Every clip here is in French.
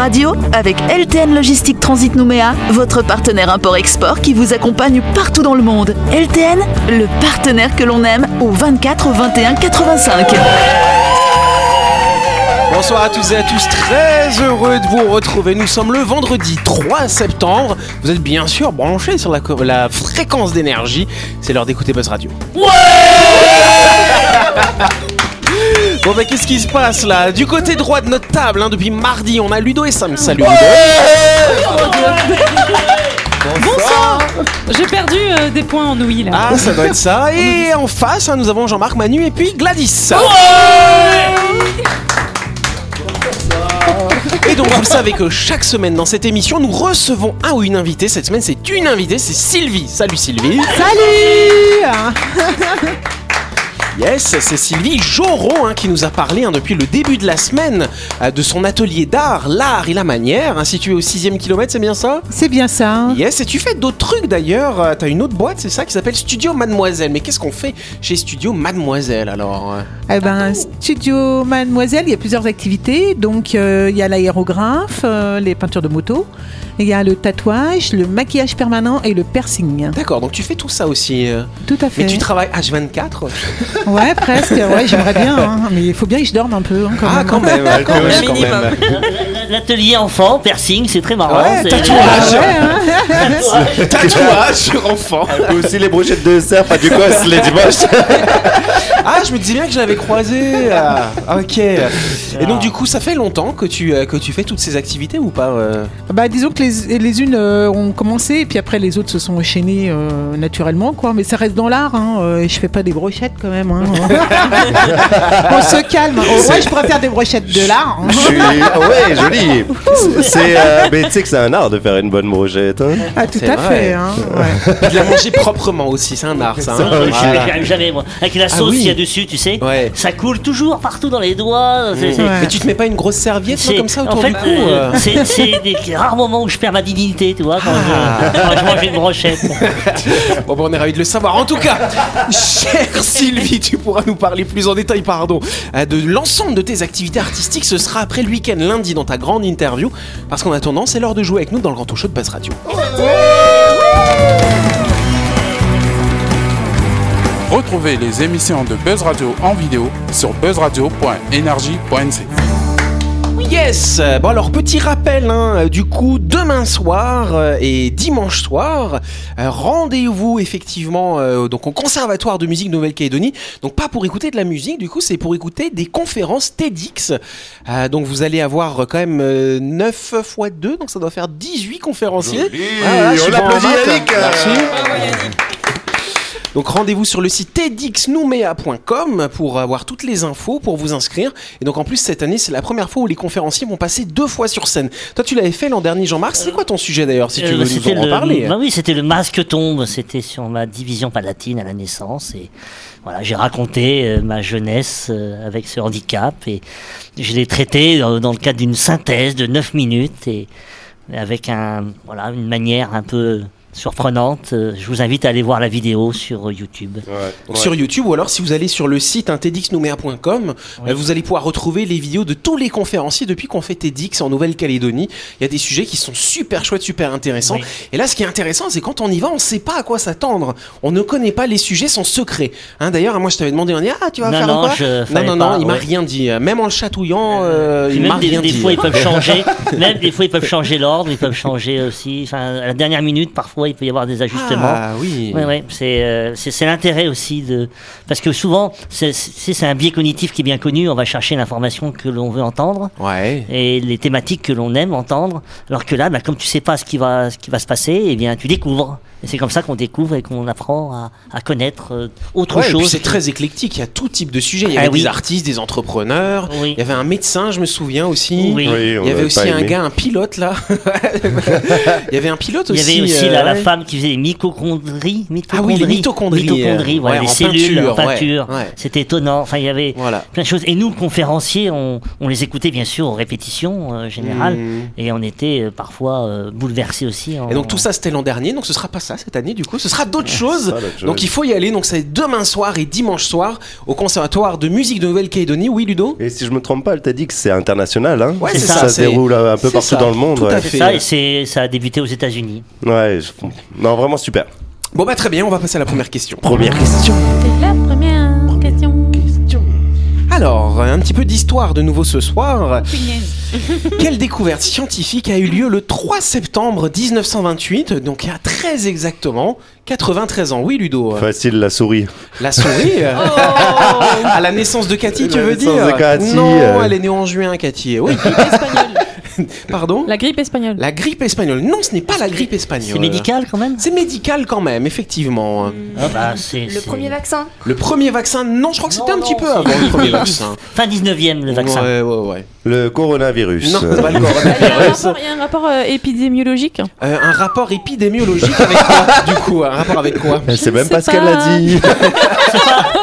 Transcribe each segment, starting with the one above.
Radio avec LTN Logistique Transit Nouméa, votre partenaire import-export qui vous accompagne partout dans le monde. LTN, le partenaire que l'on aime au 24 21 85. Bonsoir à tous et à tous, très heureux de vous retrouver. Nous sommes le vendredi 3 septembre. Vous êtes bien sûr branchés sur la, fréquence d'énergie. C'est l'heure d'écouter Buzz Radio. Bon bah qu'est-ce qui se passe là? Du côté droit de notre table, hein, depuis mardi, on a Ludo et Sam. Salut Ludo Bonsoir J'ai perdu euh, des points en ouïe là. Ah ça doit être ça. Et en face, hein, nous avons Jean-Marc Manu et puis Gladys. Et donc vous le savez que chaque semaine dans cette émission, nous recevons un ou une invitée. Cette semaine, c'est une invitée, c'est Sylvie. Salut Sylvie. Salut Yes, c'est Sylvie Joron hein, qui nous a parlé hein, depuis le début de la semaine euh, de son atelier d'art, l'art et la manière, hein, situé au 6 kilomètre, c'est bien ça? C'est bien ça. Yes, et tu fais d'autres trucs d'ailleurs. Euh, T'as une autre boîte, c'est ça, qui s'appelle Studio Mademoiselle. Mais qu'est-ce qu'on fait chez Studio Mademoiselle alors euh? Eh ben, Studio Mademoiselle, il y a plusieurs activités. Donc, euh, il y a l'aérographe, les peintures de moto, il y a le tatouage, le maquillage permanent et le piercing. D'accord, donc tu fais tout ça aussi. euh. Tout à fait. Mais tu travailles H24 Ouais, presque. Ouais, j'aimerais bien. hein. Mais il faut bien que je dorme un peu. hein, quand Ah, même. quand même, ouais, quand même, quand minimum. même. L'atelier enfant, piercing, c'est très marrant. Ouais, c'est- tatouage. Ouais, hein. Tatouage sur enfant. Et aussi les brochettes de cerf, pas du cos les dimanches. Ah, je me disais bien que je l'avais croisé. Ah, ok. Et donc, du coup, ça fait longtemps que tu, euh, que tu fais toutes ces activités ou pas euh Bah, disons que les, les unes euh, ont commencé et puis après les autres se sont enchaînées euh, naturellement, quoi. Mais ça reste dans l'art. Hein. euh, je fais pas des brochettes quand même. Hein. On se calme. Oh, ouais, je pourrais faire des brochettes de l'art. hein. Je suis. Ouais, joli. C'est. euh, Mais tu sais que c'est un art de faire une bonne brochette. Hein. Ah, tout à vrai. fait. Hein. ouais. De la manger proprement aussi, c'est un art, ça. hein. Ah, je- Voilà. Arrive jamais, moi. Avec la Ah sauce oui. Qu'il y a dessus, tu sais. Ouais. Ça coule toujours partout dans les doigts. c'est- c'est- Ouais. Mais tu te mets pas une grosse serviette c'est- comme ça en autour fait, du cou euh, euh c'est c'est des rares moments où je perds ma dignité, tu vois, quand, Ah. je, quand je mange une brochette. Bon, bah, on est ravis de le savoir. En tout cas, chère Sylvie, tu pourras nous parler plus en détail, pardon, euh, de l'ensemble de tes activités artistiques. Ce sera après le week-end, lundi, dans ta grande interview. Parce qu'en attendant, c'est l'heure de jouer avec nous dans le grand talk show de Buzz Radio. Retrouvez les émissions de Buzz Radio en vidéo sur buzzradio.energie.nc. Yes Bon alors petit rappel hein, euh, du coup demain soir euh, et dimanche soir euh, rendez-vous effectivement euh, donc au conservatoire de musique Nouvelle-Calédonie donc pas pour écouter de la musique du coup c'est pour écouter des conférences TEDx Euh, donc vous allez avoir euh, quand même 9 x 2 donc ça doit faire 18 conférenciers Voilà, on bon en l'applaudit, maths. Yannick. Merci. Donc rendez-vous sur le site tedxnumea.com pour avoir toutes les infos, pour vous inscrire. Et donc en plus cette année c'est la première fois où les conférenciers vont passer deux fois sur scène. Toi tu l'avais fait l'an dernier Jean-Marc, c'est quoi ton sujet d'ailleurs si tu Euh, veux nous en le- parler bah oui, c'était le masque tombe. C'était sur ma division palatine à la naissance. Et voilà, j'ai raconté euh, ma jeunesse euh, avec ce handicap. Et je l'ai traité dans le cadre d'une synthèse de 9 minutes. Et avec un, voilà, une manière un peu surprenante. Euh, Je vous invite à aller voir la vidéo sur euh, YouTube. Sur YouTube ou alors si vous allez sur le site hein, tedxnumea.com, Oui. euh, vous allez pouvoir retrouver les vidéos de tous les conférenciers depuis qu'on fait TEDx en Nouvelle-Calédonie. Il y a des sujets qui sont super chouettes, super intéressants. Oui. Et là ce qui est intéressant c'est quand on y va, on sait pas à quoi s'attendre. On ne connaît pas les sujets, sont secrets. Hein, D'ailleurs moi je t'avais demandé on dit ah tu vas Non, faire non, quoi je Non non non, pas, il m'a ouais. rien dit. Même en le chatouillant, euh, il m'a des, rien des dit. fois ils peuvent changer, même des fois ils peuvent changer l'ordre, ils peuvent changer aussi. Enfin, à la dernière minute, parfois il peut y avoir des ajustements. Ah oui. Ouais, ouais, c'est euh, c'est c'est l'intérêt aussi de parce que souvent c'est un biais cognitif qui est bien connu. On va chercher l'information que l'on veut entendre Ouais. et les thématiques que l'on aime entendre. Alors que là, bah, comme tu sais pas ce qui va ce qui va se passer, eh bien tu découvres. Et c'est comme ça qu'on découvre et qu'on apprend à, à connaître euh, autre Ouais, et chose. c'est très éclectique, il y a tout type de sujets. Il y Ah avait oui. des artistes, des entrepreneurs, Oui. il y avait un médecin, je me souviens aussi. Oui. Il y avait aussi un aimé. gars, un pilote là. il y avait un pilote Il y aussi. avait aussi euh, la, la femme qui faisait des mitochondries, Ah oui, les mitochondries, mitochondries, euh, voilà, ouais, les en cellules peinture, en peinture. ouais, ouais. C'était étonnant. Enfin, il y avait Voilà. plein de choses. Et nous, conférenciers, on, on les écoutait bien sûr aux répétitions euh, générales, Mmh. et on était euh, parfois euh, bouleversés aussi. en- Et donc tout ça c'était l'an dernier, donc ce sera pas ça cette année du coup. Ce sera d'autres choses. Ça. Donc il faut y aller. Donc c'est demain soir et dimanche soir au Conservatoire de musique de Nouvelle-Calédonie. Oui, Ludo? Et si je me trompe pas, elle t'a dit que c'est international, hein? Ouais, c'est ça. ça, se déroule un peu partout ça, dans le monde. tout à ouais. fait. Ça, et c'est, ça a débuté aux États-Unis. Ouais, je- non, vraiment super. Bon bah très bien, on va passer à la première question. Première question. C'est la première question. Alors, un petit peu d'histoire de nouveau ce soir. Quelle découverte scientifique a eu lieu le 3 septembre 1928, donc il y a très exactement 93 ans. Oui, Ludo. Facile, la souris. La souris euh, À la naissance de Cathy, tu La veux naissance dire de Cathy, Non, euh. elle est née en juin, Cathy. Oui, Espagnol. pardon La grippe espagnole. La grippe espagnole. Non, ce n'est pas la grippe espagnole. C'est médical quand même C'est médical quand même, effectivement. Ah bah, c'est, Le c'est- premier vaccin Le premier vaccin, non, je crois que c'était Non, un petit peu c'est- avant le premier vaccin. Fin 19e le vaccin. Ouais, ouais, ouais. Le coronavirus. Non, c'est pas le Il y a un coronavirus. rapport, il y a un rapport, euh, épidémiologique. Euh, un rapport épidémiologique avec quoi Du coup, un rapport avec quoi? Je même ne pas sais ce qu'elle pas. a dit.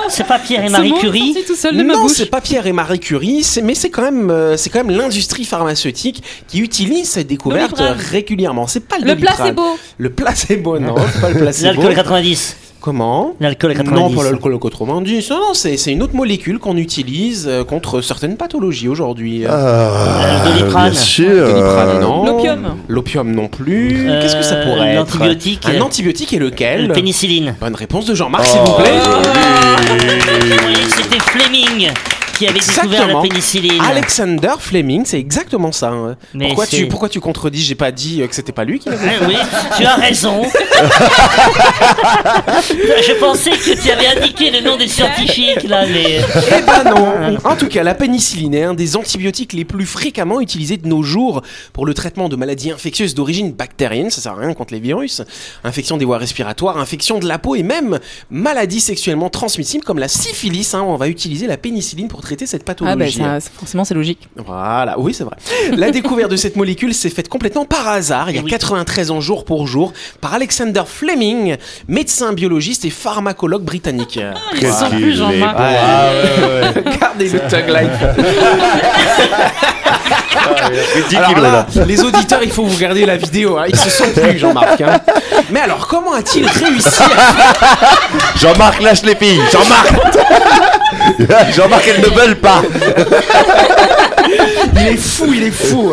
C'est pas Pierre et Marie Curie tout seul de ma Non, c'est pas Pierre et Marie Curie, mais c'est quand même, euh, c'est quand même l'industrie pharmaceutique qui utilise cette découverte régulièrement. C'est pas le Le placebo. Le placebo, non, c'est pas le placebo. L'alcool 90. Comment L'alcool Non, 90. pas l'alcool 90. Non, non, c'est c'est une autre molécule qu'on utilise euh, contre certaines pathologies aujourd'hui. Ah, Le Doliprane. Bien sûr. Doliprane, non. L'opium. L'opium non plus. Euh, Qu'est-ce que ça pourrait être l'antibiotique. Un antibiotique et lequel Le pénicilline. Bonne réponse de Jean-Marc, Oh, s'il vous plaît. Oui, c'était Fleming qui avait découvert la pénicilline. Alexander Fleming, c'est exactement ça. hein. Mais Pourquoi tu, pourquoi tu contredis? J'ai pas dit euh, que c'était pas lui qui l'avait Ah oui, tu as raison. Je pensais que tu avais indiqué le nom des scientifiques là, mais Eh ben non En tout cas, la pénicilline est un des antibiotiques les plus fréquemment utilisés de nos jours pour le traitement de maladies infectieuses d'origine bactérienne, ça sert à rien contre les virus, infection des voies respiratoires, infection de la peau et même maladies sexuellement transmissibles comme la syphilis. hein. on va utiliser la pénicilline pour traiter cette pathologie. Ah bah ça, c'est- forcément c'est logique. Voilà, oui, c'est vrai. La découverte de cette molécule s'est faite complètement par hasard, il y a Oui. 93 ans jour pour jour, par Alexander Fleming, médecin biologiste et pharmacologue britannique. Ils Qu'est-ce sont plus Jean-Marc. Ah, ouais, ouais. Regardez le tug life. Il a pris 10 Alors kilos, là, là. les auditeurs, il faut vous regarder la vidéo. hein. Ils se sont plus, Jean-Marc. hein. Mais alors, comment a-t-il réussi à... Jean-Marc, lâche les filles. Jean-Marc. Jean-Marc, elles ne veulent pas. Il est fou, il est fou.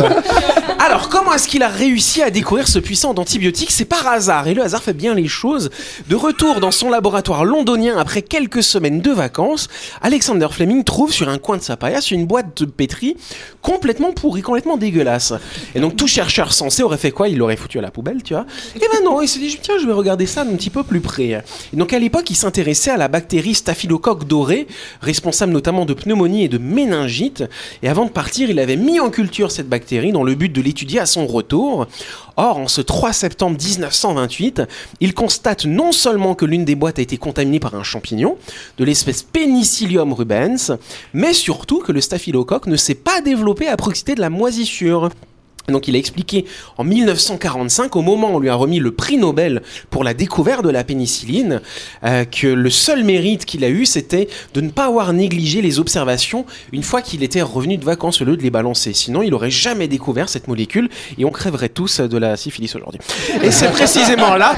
Alors, comment est-ce qu'il a réussi à découvrir ce puissant antibiotique C'est par hasard, et le hasard fait bien les choses. De retour dans son laboratoire londonien après quelques semaines de vacances, Alexander Fleming trouve sur un coin de sa paillasse une boîte de pétri complètement pourrie, complètement dégueulasse. Et donc, tout chercheur sensé aurait fait quoi? Il l'aurait foutu à la poubelle, tu vois. Et ben non, il s'est dit, tiens, je vais regarder ça d'un petit peu plus près. Et donc, à l'époque, il s'intéressait à la bactérie Staphylocoque dorée, responsable notamment de pneumonie et de méningite. Et avant de partir, il avait mis en culture cette bactérie dans le but de l'étudier à son retour. Or, en ce 3 septembre 1928, il constate non seulement que l'une des boîtes a été contaminée par un champignon de l'espèce Penicillium rubens, mais surtout que le staphylocoque ne s'est pas développé à proximité de la moisissure. Donc il a expliqué en 1945, au moment où on lui a remis le prix Nobel pour la découverte de la pénicilline, euh, que le seul mérite qu'il a eu, c'était de ne pas avoir négligé les observations une fois qu'il était revenu de vacances au lieu de les balancer. Sinon, il aurait jamais découvert cette molécule et on crèverait tous de la syphilis aujourd'hui. Et c'est précisément là,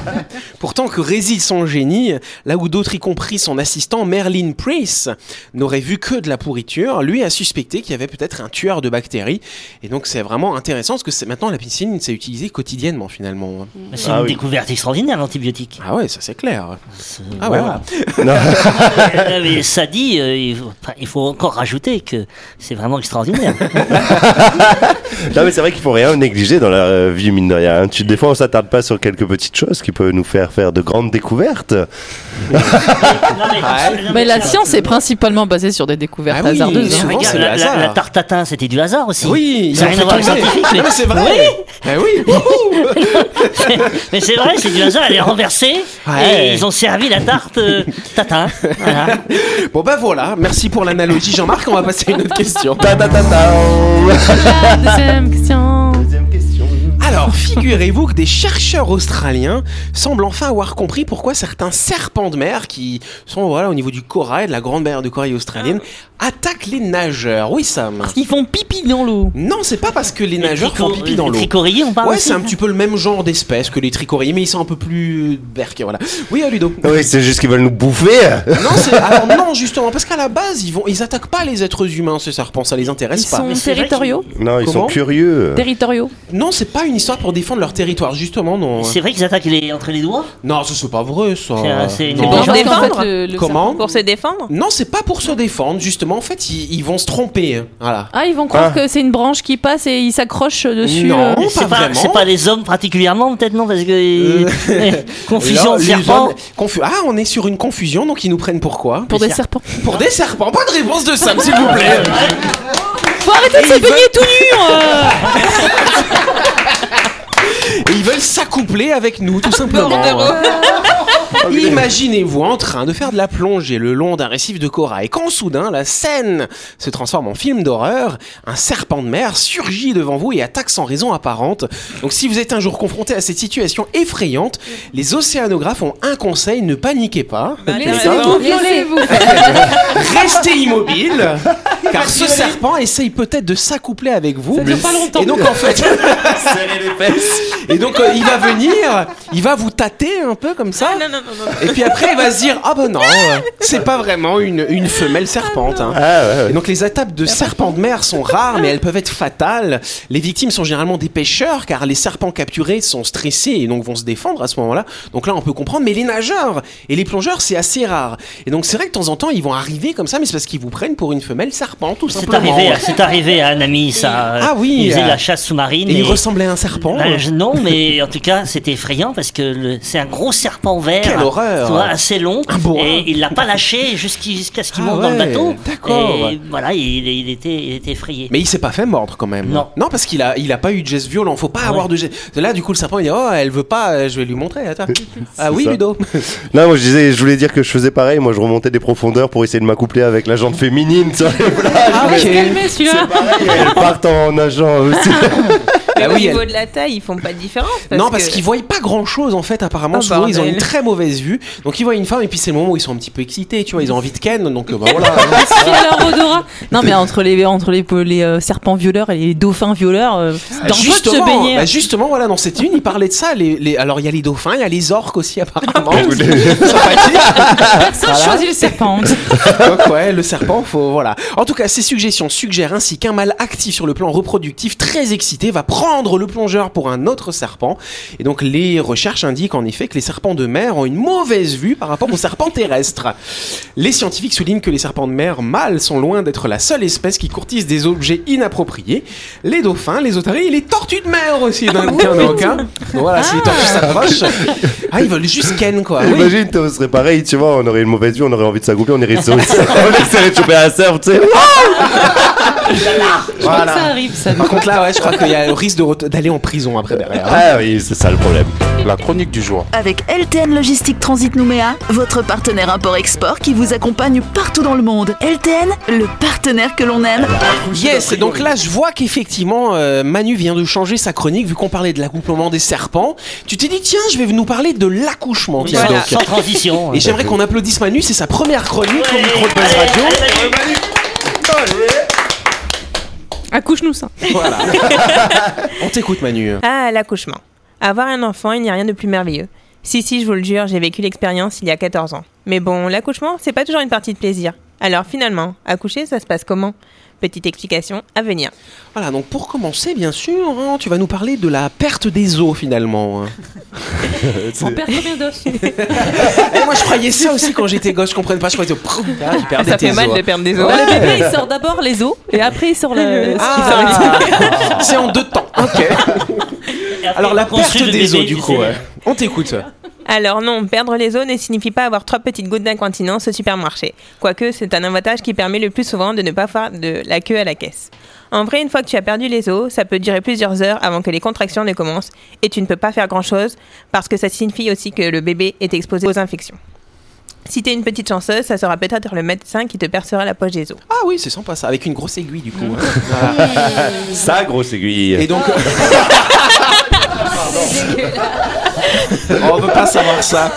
pourtant que réside son génie, là où d'autres, y compris son assistant Merlin Price, n'auraient vu que de la pourriture, lui a suspecté qu'il y avait peut-être un tueur de bactéries. Et donc c'est vraiment intéressant parce que c'est maintenant la pénicilline s'est utilisée quotidiennement finalement. c'est Ah une oui. découverte extraordinaire l'antibiotique. Ah ouais, ça c'est clair. C'est- Ah ouais, mais ça dit, euh, il, faut, enfin, il faut encore rajouter que c'est vraiment extraordinaire. Non, mais c'est vrai qu'il faut rien négliger dans la euh, vie, mine de rien. hein. Tu, des fois, on s'attarde pas sur quelques petites choses qui peuvent nous faire faire de grandes découvertes. Mais, la c'est- science est principalement basée sur des découvertes Ah oui, hasardeuses. souvent, hein. C'est la, la- hasard. la tarte tatin, c'était du hasard aussi. Oui, ça n'a rien à voir avec le scientifique. Non, Mais, mais c'est vrai. Oui. wouhou. mais c'est vrai, c'est du hasard. Elle est renversée Ouais. et ils ont servi la tarte euh, tatin. Voilà. Bon bah voilà, merci pour l'analogie Jean-Marc, on va passer à une autre question. Ta ta ta ta. La deuxième question. Alors, figurez-vous que des chercheurs australiens semblent enfin avoir compris pourquoi certains serpents de mer qui sont voilà au niveau du corail, de la grande mer de corail australienne, attaquent les nageurs. Oui, Sam. Ils font pipi dans l'eau. Non, c'est pas parce que les nageurs font pipi dans Les l'eau. tricorilles, on parle Ouais, aussi c'est un petit peu le même genre d'espèce que les tricorilles, mais ils sont un peu plus berques, voilà. Oui, à Ludo. Oui, c'est juste qu'ils veulent nous bouffer. Non, c'est alors non justement parce qu'à la base ils vont ils attaquent pas les êtres humains ces serpents, ça les intéresse Ils pas. sont territoriaux. Non, ils Comment sont curieux. Territoriaux. Non, c'est pas une histoire pour défendre leur territoire justement non. C'est vrai qu'ils attaquent les, entre les doigts Non, ça c'est pas vrai ça. C'est légende. Parce qu'en défendre fait, le- le Comment Pour se défendre Non, c'est pas pour se défendre justement. En fait, ils, ils vont se tromper. hein. Voilà. Ah, ils vont croire Ah. que c'est une branche qui passe et ils s'accrochent dessus. Non. euh. pas C'est pas, vraiment. c'est pas les hommes particulièrement, peut-être non Parce que. Euh, Confusion serpents. hommes- confu- Ah, on est sur une confusion, donc ils nous prennent pour quoi? Pour des des serpents. Pour des serpents. Pas de réponse de Sam, s'il vous plaît. Faut arrêter de se baigner tout nu euh. Et ils veulent s'accoupler avec nous, tout simplement. Imaginez-vous en train de faire de la plongée le long d'un récif de corail, quand soudain la scène se transforme en film d'horreur, un serpent de mer surgit devant vous et attaque sans raison apparente. Donc si vous êtes un jour confronté à cette situation effrayante, les océanographes ont un conseil, ne paniquez pas. Laissez-vous Laissez-vous Restez immobile, car ce serpent essaye peut-être de s'accoupler avec vous. Ça dure pas longtemps. Et donc en fait, et donc euh, il va venir, il va vous tâter un peu comme ça. Non, non, non, non. Et puis après, il va se dire Ah ben non, euh, c'est pas vraiment une, une femelle serpente. hein. Ah ouais, ouais. Et donc les attaques de serpents de mer sont rares, mais elles peuvent être fatales. Les victimes sont généralement des pêcheurs, car les serpents capturés sont stressés et donc vont se défendre à ce moment-là. Donc là, on peut comprendre. Mais les nageurs et les plongeurs, c'est assez rare. Et donc c'est vrai que de temps en temps, ils vont arriver comme ça, mais c'est parce qu'ils vous prennent pour une femelle serpent, tout C'est simplement. arrivé, c'est arrivé à un ami, ça. Ah oui, Il faisait euh, la chasse sous-marine. Et il ressemblait à un serpent. Je- non, mais en tout cas, c'était effrayant parce que c'est un gros serpent vert. Quelle horreur. tu vois, assez long. Et il l'a pas lâché jusqu'à jusqu'à ce qu'il Ah monte dans le ouais, bateau. d'accord. Et voilà, il, il était, il était effrayé. Mais il s'est pas fait mordre quand même. Non. Non, parce qu'il a, il a pas eu de geste violent. Faut pas Ouais. avoir de geste. Là, du coup, le serpent, il dit Oh, elle veut pas, euh, je vais lui montrer. Attends. ah oui, ça. Ludo. Non, moi je disais, je voulais dire que je faisais pareil. Moi je remontais des profondeurs pour essayer de m'accoupler avec la jante féminine sur les plages. Ah, mais pareil, elles partent en nageant aussi. Mais Ah au niveau elle- de la taille, ils font pas de différence. non, parce que- qu'ils voient pas grand chose en fait. Apparemment, Oh, souvent, ils ont une très mauvaise vue. Donc, ils voient une femme et puis c'est le moment où ils sont un petit peu excités. Tu vois, ils ont envie de ken. Donc, euh, bah voilà. Leur odorat. Non, mais entre les, entre les, les euh, serpents violeurs et les dauphins violeurs, euh, c'est dangereux de se justement, baigner. bah, justement, voilà, dans cette une, il parlait de ça. Les, les- alors, il y a les dauphins, il y a les orques aussi, apparemment. Sympathique. Personne choisit le serpent. Donc ouais, le serpent, faut voilà. En tout cas, ces suggestions suggèrent ainsi qu'un mâle actif sur le plan reproductif, très excité, va prendre le plongeur pour un autre serpent. Et donc les recherches indiquent en effet que les serpents de mer ont une mauvaise vue par rapport aux serpents terrestres. Les scientifiques soulignent que les serpents de mer mâles sont loin d'être la seule espèce qui courtise des objets inappropriés. Les dauphins, les otaries et les tortues de mer aussi dans le cas d'un cas. Donc voilà, si les tortues s'approchent, ah ils veulent juste ken quoi. Oui. Imagine, on serait pareil, tu vois, on aurait une mauvaise vue, on aurait envie de s'accoupler, on irait sur on essaierait de choper un surf, tu sais. Je crois que ça arrive, ça. Par contre là, ouais, je crois qu'il y a le risque d'aller en prison après derrière. Ah oui, c'est ça le problème. La chronique du jour. Avec LTN Logistique Transit Nouméa, votre partenaire import-export qui vous accompagne partout dans le monde. LTN, le partenaire que l'on aime. Yes, donc là je vois qu'effectivement euh, Manu vient de changer sa chronique vu qu'on parlait de l'accouplement des serpents. Tu t'es dit tiens, je vais nous parler de l'accouchement. Tiens, Voilà, donc. sans transition. Et j'aimerais qu'on applaudisse Manu, c'est sa première chronique au micro de Buzz Radio. Accouche-nous ça. Voilà. On t'écoute Manu. Ah, l'accouchement. Avoir un enfant, il n'y a rien de plus merveilleux. Si, si, je vous le jure, j'ai vécu l'expérience il y a 14 ans. Mais bon, l'accouchement, c'est pas toujours une partie de plaisir. Alors finalement, accoucher, ça se passe comment? Petite explication à venir. Voilà, donc pour commencer, bien sûr, hein, tu vas nous parler de la perte des os finalement. hein. On perd combien d'os? Eh, moi je croyais ça aussi quand j'étais gosse, je comprenais pas, je croyais que ah, tu perdais Ça tes fait mal os. de perdre des os. Le bébé, il sort d'abord les os et après il sort le. Ah, c'est en deux temps. Ok. Alors la perte des bébé, os du coup. ouais. On t'écoute. Alors non, perdre les os ne signifie pas avoir trois petites gouttes d'incontinence au supermarché. Quoique, c'est un avantage qui permet le plus souvent de ne pas faire de la queue à la caisse. En vrai, une fois que tu as perdu les os, ça peut durer plusieurs heures avant que les contractions ne commencent et tu ne peux pas faire grand-chose parce que ça signifie aussi que le bébé est exposé aux infections. Si t'es une petite chanceuse, ça sera peut-être le médecin qui te percera la poche des os. Ah oui, c'est sympa ça, avec une grosse aiguille du coup. Ça, grosse aiguille. Et donc, pardon. On veut pas savoir ça.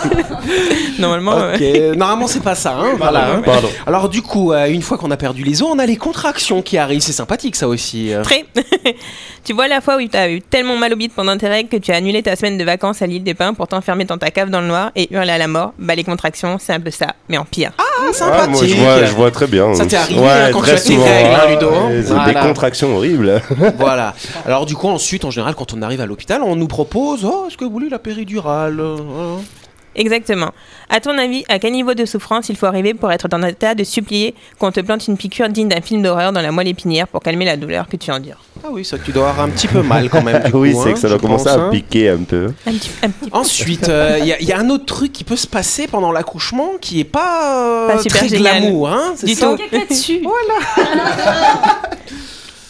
Normalement, Ok. Normalement, c'est pas ça. Hein, voilà, hein. Pardon. Alors, du coup, euh, une fois qu'on a perdu les os, on a les contractions qui arrivent. C'est sympathique, ça aussi. euh. Très. tu vois la fois où tu as eu tellement mal au bide pendant tes règles que tu as annulé ta semaine de vacances à l'île des Pins pour t'enfermer dans ta cave dans le noir et hurler à la mort. Bah les contractions, c'est un peu ça, mais en pire. Ah, Ah, sympathique. moi, je vois, je vois très bien. Ça t'est arrivé, Ouais, hein, quand très tu as tes souvent. règles, hein, Ludo, hein. ouais, c'est Voilà. Des contractions horribles. voilà. Alors, du coup, ensuite, en général, quand on arrive à l'hôpital, on nous propose Oh, est-ce que vous voulez la péridurale? Hein Exactement. À ton avis, à quel niveau de souffrance il faut arriver pour être dans un état de supplier qu'on te plante une piqûre digne d'un film d'horreur dans la moelle épinière pour calmer la douleur que tu endures? Ah oui, ça, tu dois avoir un petit peu mal quand même. du oui, c'est hein, que ça doit commencer pense, à hein. piquer un peu. Un petit, un petit peu. Ensuite, euh, il y, a- il y a un autre truc qui peut se passer pendant l'accouchement qui est pas, euh, Pas super très génial. glamour, hein c'est Du ça tout. dessus.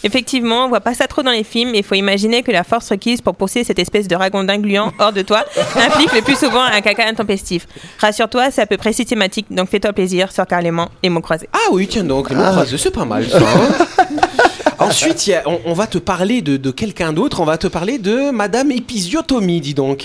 Effectivement, on voit pas ça trop dans les films, mais il faut imaginer que la force requise pour pousser cette espèce de ragondin gluant hors de toi implique le plus souvent un caca intempestif. Rassure-toi, c'est à peu près systématique, donc fais-toi plaisir, sors carrément les mots croisés. Ah oui, tiens donc, les mots croisés, c'est pas mal ça. hein. Ensuite, il y a- on, on va te parler de, de quelqu'un d'autre, on va te parler de Madame Épisiotomie, dis donc.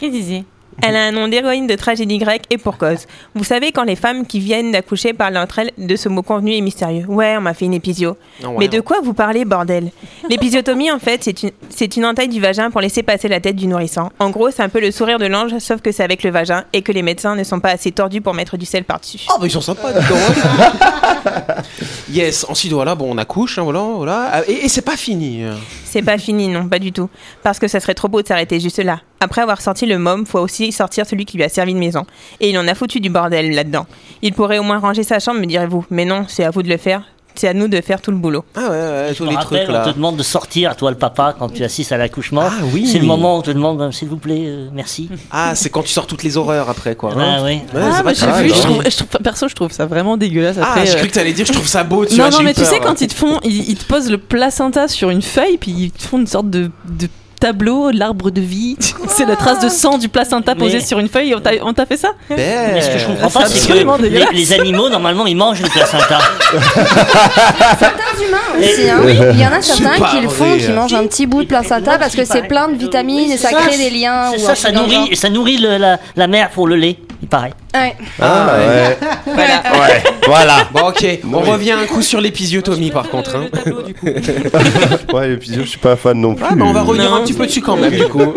Qu'est-ce que Elle a un nom d'héroïne de tragédie grecque et pour cause. Vous savez quand les femmes qui viennent d'accoucher parlent entre elles de ce mot convenu et mystérieux. Ouais, on m'a fait une épisio. Ouais, Mais de quoi vous parlez, bordel? L'épisiotomie, en fait, c'est une, c'est une entaille du vagin pour laisser passer la tête du nourrisson. En gros, c'est un peu le sourire de l'ange, sauf que c'est avec le vagin et que les médecins ne sont pas assez tordus pour mettre du sel par-dessus. Oh, bah ils sont sympas, hein. yes, ensuite, voilà, bon, on accouche, hein, voilà, voilà. Ah, Et, et c'est pas fini. C'est pas fini, non, pas du tout. Parce que ça serait trop beau de s'arrêter juste là. Après avoir sorti le môme, faut aussi sortir celui qui lui a servi de maison. Et il en a foutu du bordel là-dedans. Il pourrait au moins ranger sa chambre, me direz-vous. Mais non, c'est à vous de le faire. C'est à nous de faire tout le boulot. Ah ouais, ouais, tous les rappelle, trucs on là. te demande de sortir, toi le papa, quand tu assistes à l'accouchement. Ah oui. C'est le moment où on te demande, euh, s'il vous plaît, euh, merci. Ah, c'est quand tu sors toutes les horreurs après, quoi. Ah oui. Ouais, Ah, bah, j'ai vu, je hein. trouve, je trouve- perso, je trouve ça vraiment dégueulasse. Ah, Après, j'ai euh, cru que t'allais dire, je trouve ça beau, tu non, vois, non, mais tu sais, quand ils te font, ils, ils te posent le placenta sur une feuille, puis ils te font une sorte de, de tableau, l'arbre de vie. c'est la trace de sang du placenta posé Mais- sur une feuille. On t'a on t'a fait ça Mais ce que je comprends c'est pas, c'est absolument que les, dégueulasse. les animaux, normalement, ils mangent le placenta. Certains humains aussi, hein. Il y en a certains qui le font, qui mangent un petit bout de placenta parce que c'est plein de vitamines et ça crée des liens. C'est ou ça, un ça truc dans le genre. nourrit, ça nourrit le- la, la mère pour le lait, il paraît. Ouais. Ah ouais. Voilà. Ouais. Voilà. Bon, ok, on Oui. revient un coup sur l'épisiotomie par contre. Hein. Ouais, physios, je suis pas fan non plus. Ah, bah, on va revenir Non. un petit peu dessus quand même, du coup.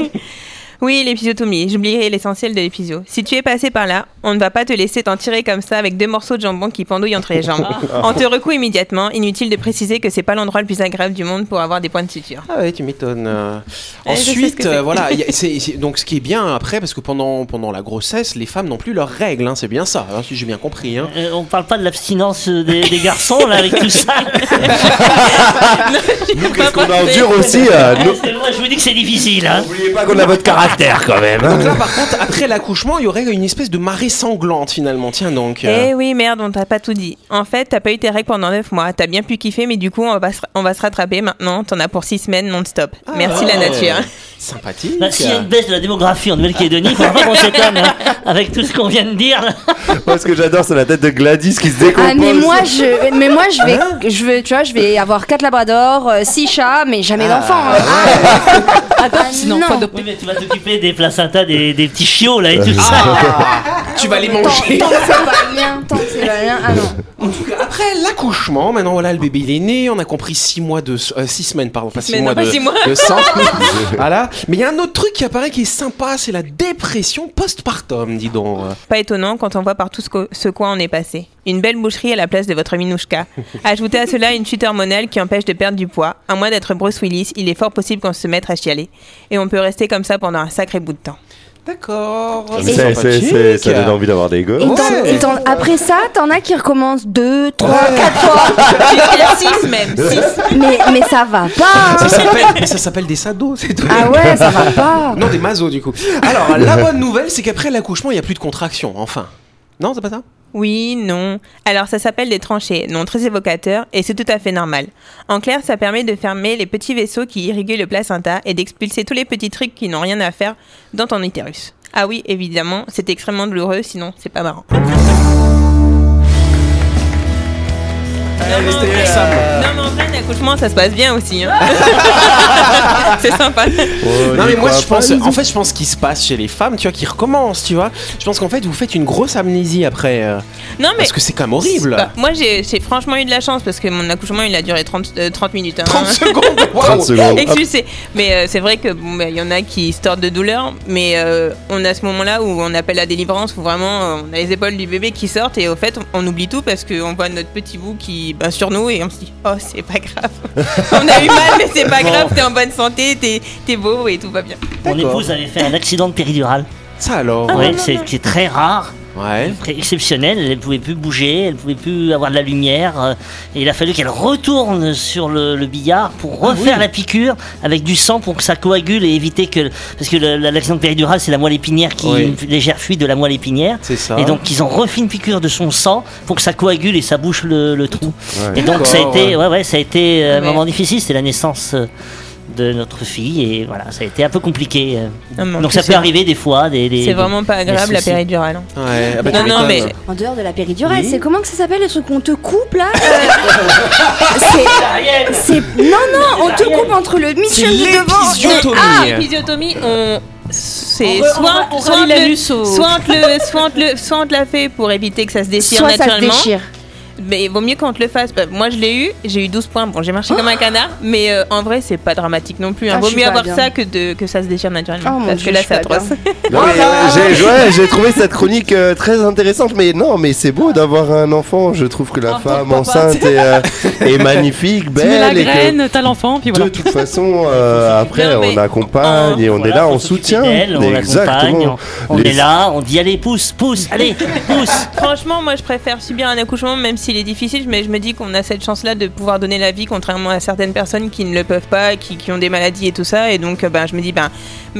Oui, l'épisiotomie. J'oublierai l'essentiel de l'épisio. Si tu es passé par là, on ne va pas te laisser t'en tirer comme ça avec deux morceaux de jambon qui pendouillent entre les jambes. on te recoue immédiatement. Inutile de préciser que c'est pas l'endroit le plus agréable du monde pour avoir des points de suture. Ah ouais, tu m'étonnes. euh. Ce Ensuite, euh, voilà, y a- donc ce qui est bien après, parce que pendant, pendant la grossesse, les femmes n'ont plus leurs règles, hein, c'est bien ça, hein, si j'ai bien compris. Hein. Euh, on parle pas de l'abstinence des, des garçons, là, avec tout ça. Nous, qu'est-ce qu'on endure aussi euh, nous- C'est vrai, je vous dis que c'est difficile, hein. N'oubliez pas qu'on a votre caractère quand même. hein. Donc là, par contre, après l'accouchement, il y aurait une espèce de marée sanglante finalement. Tiens donc. euh. Eh oui, merde, on t'a pas tout dit. En fait, t'as pas eu tes règles pendant 9 mois. T'as bien pu kiffer, mais du coup, on va se, on va se rattraper maintenant. T'en as pour 6 semaines non-stop. Merci la nature. Sympathique. Bah, S'il y a une baisse de la démographie en Nouvelle-Calédonie, il faudra pas qu'on s'étonne, hein, avec tout ce qu'on vient de dire. Moi, ce que j'adore, c'est la tête de Gladys qui se décompose. Ah mais moi je mais moi je vais je veux tu vois je vais avoir quatre labradors, 6 chats mais jamais d'enfants. hein. Adopte, sinon, non. faut adopter. Oui, mais tu vas des placentas, des, des petits chiots, là, et tout ça. Ah, tu vas les manger. pas le mien, Ah non. En tout cas, après l'accouchement, maintenant voilà, le bébé il est né, on a compris 6 mois de 6 semaines pardon, pas 6 semaines, mois de, pas six mois. de sang. voilà. Mais il y a un autre truc qui apparaît qui est sympa, c'est la dépression postpartum, dis donc. Pas étonnant quand on voit par tout ce, qu'o- ce quoi on est passé. Une belle boucherie à la place de votre minouchka. Ajoutez à cela une chute hormonale qui empêche de perdre du poids. À moins d'être Bruce Willis, il est fort possible qu'on se mette à chialer. Et on peut rester comme ça pendant un sacré bout de temps. D'accord. C'est- c'est- c'est- Ça donne envie d'avoir des gosses. Ouais. après ça, t'en as qui recommencent 2, 3, 4 fois. Jusqu'à 6 même. six. Mais, mais ça va pas. Ça hein. s'appelle, mais ça s'appelle des sados, c'est tout. Ah ouais, ça va pas. Non, des mazos du coup. Alors, la bonne nouvelle, c'est qu'après l'accouchement, il n'y a plus de contraction, enfin. Non, c'est pas ça? Oui, non. Alors ça s'appelle des tranchées, non très évocateur, et c'est tout à fait normal. En clair, ça permet de fermer les petits vaisseaux qui irriguent le placenta et d'expulser tous les petits trucs qui n'ont rien à faire dans ton utérus. Ah oui, évidemment, c'est extrêmement douloureux, sinon c'est pas marrant. Sam. Non, mais en vrai, l'accouchement, ça se passe bien aussi. hein. c'est sympa. non mais moi je pense, en fait je pense qu'il se passe chez les femmes, tu vois, qui recommencent, tu vois. Je pense qu'en fait vous faites une grosse amnésie après, euh, Non, mais parce que c'est quand même horrible. Bah, moi, j'ai franchement eu de la chance parce que mon accouchement, il a duré 30, euh, 30 minutes. hein. 30 secondes. Waouh. 30 secondes. Excusez. Mais euh, c'est vrai que bon, bah, il y en a qui se tordent de douleur, mais euh, on a ce moment-là où on appelle la délivrance, où vraiment euh, on a les épaules du bébé qui sortent et au fait on, on oublie tout parce qu'on voit notre petit bout qui bah, sur nous et on se dit oh c'est pas grave. on a eu mal mais c'est pas grave, t'es en bonne santé, t'es t'es beau et tout va bien. Mon épouse avait fait un accident de péridurale. Ça alors. oui, c'est c'est très rare. Ouais. très exceptionnel, elle ne pouvait plus bouger, elle ne pouvait plus avoir de la lumière, euh, et il a fallu qu'elle retourne sur le, le billard pour refaire la piqûre avec du sang pour que ça coagule et éviter que... Parce que l'accident de péridurale, c'est la moelle épinière qui... Oui. une légère fuite de la moelle épinière. C'est ça. Et donc ils ont refait une piqûre de son sang pour que ça coagule et ça bouche le, le trou. Ouais. Et donc ça a été, ouais, ouais, ça a été euh, un moment difficile, c'est la naissance euh, de notre fille et voilà, ça a été un peu compliqué. euh. Non, mais en donc ça peut arriver des fois. Des, des- C'est vraiment pas agréable la péridurale. hein. Ouais. Ah bah, tu Non, non, mais- En dehors de la péridurale, Oui. c'est comment que ça s'appelle le truc qu'on te coupe là Euh, c'est- C'est non non, on te coupe entre le C'est mitchell du devant. l'épisiotomie. Ah, l'épisiotomie, on. C'est soit, soit, soit la fait pour éviter que ça se déchire Soit ça se naturellement. déchire. Mais il vaut mieux qu'on te le fasse. Bah, moi, je l'ai eu, j'ai eu 12 points. Bon, j'ai marché comme un canard, mais euh, en vrai, c'est pas dramatique non plus. hein. Ah, vaut mieux avoir bien. ça que, de, que ça se déchire naturellement. Oh parce Dieu, que là, c'est atroce. Euh, j'ai ouais, j'ai trouvé cette chronique euh, très intéressante, mais non, mais c'est beau d'avoir un enfant. Je trouve que la En femme papa, enceinte est, euh, est magnifique, Tu mets la belle, et que graine, t'as l'enfant, puis voilà. de toute façon, euh, après, Non, mais on accompagne et on Voilà, est là, on soutient. d'elle, on est là, on dit allez pousse, pousse, allez, pousse. Franchement, moi, je préfère subir un accouchement, même s'il est difficile, mais je me dis qu'on a cette chance-là de pouvoir donner la vie, contrairement à certaines personnes qui ne le peuvent pas, qui, qui ont des maladies et tout ça. Et donc, euh, ben, je me dis ben,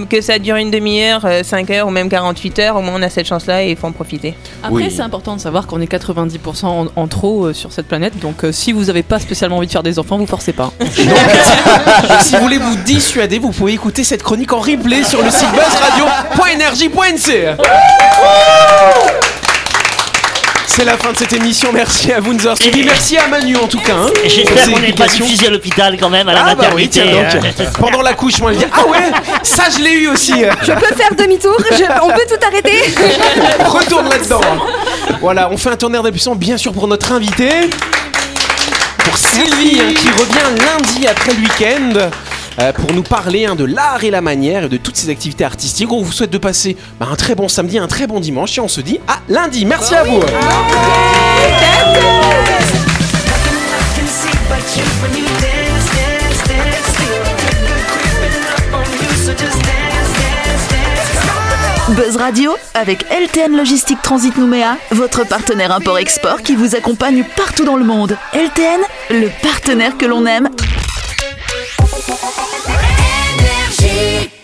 que ça dure une demi-heure, 5 heures ou même 48 heures, au moins on a cette chance-là et il faut en profiter. Après, Oui. c'est important de savoir qu'on est 90% en, en trop euh, sur cette planète. Donc, euh, si vous n'avez pas spécialement envie de faire des enfants, vous forcez pas. Donc, si vous voulez vous dissuader, vous pouvez écouter cette chronique en replay sur le site buzzradio.energie.nc. C'est la fin de cette émission. Merci à vous de nous avoir suivis. Merci à Manu en tout cas. hein, J'espère qu'on n'est pas diffusé à l'hôpital quand même, à la Ah bah oui, maternité. tiens donc. hein. Pendant l'accouchement, il dit Ah ouais, ça je l'ai eu aussi. Je peux faire demi-tour, je- on peut tout arrêter. Retourne là-dedans. Voilà, on fait un tournaire d'appuissant bien sûr pour notre invité. Pour Sylvie hein, qui revient lundi après le week-end. Euh, pour nous parler hein, de l'art et la manière et de toutes ces activités artistiques. On vous souhaite de passer bah, un très bon samedi, un très bon dimanche et on se dit à lundi. Merci à vous. Buzz Radio avec LTN Logistique Transit Nouméa, votre partenaire import-export qui vous accompagne partout dans le monde. LTN, le partenaire que l'on aime. Energy.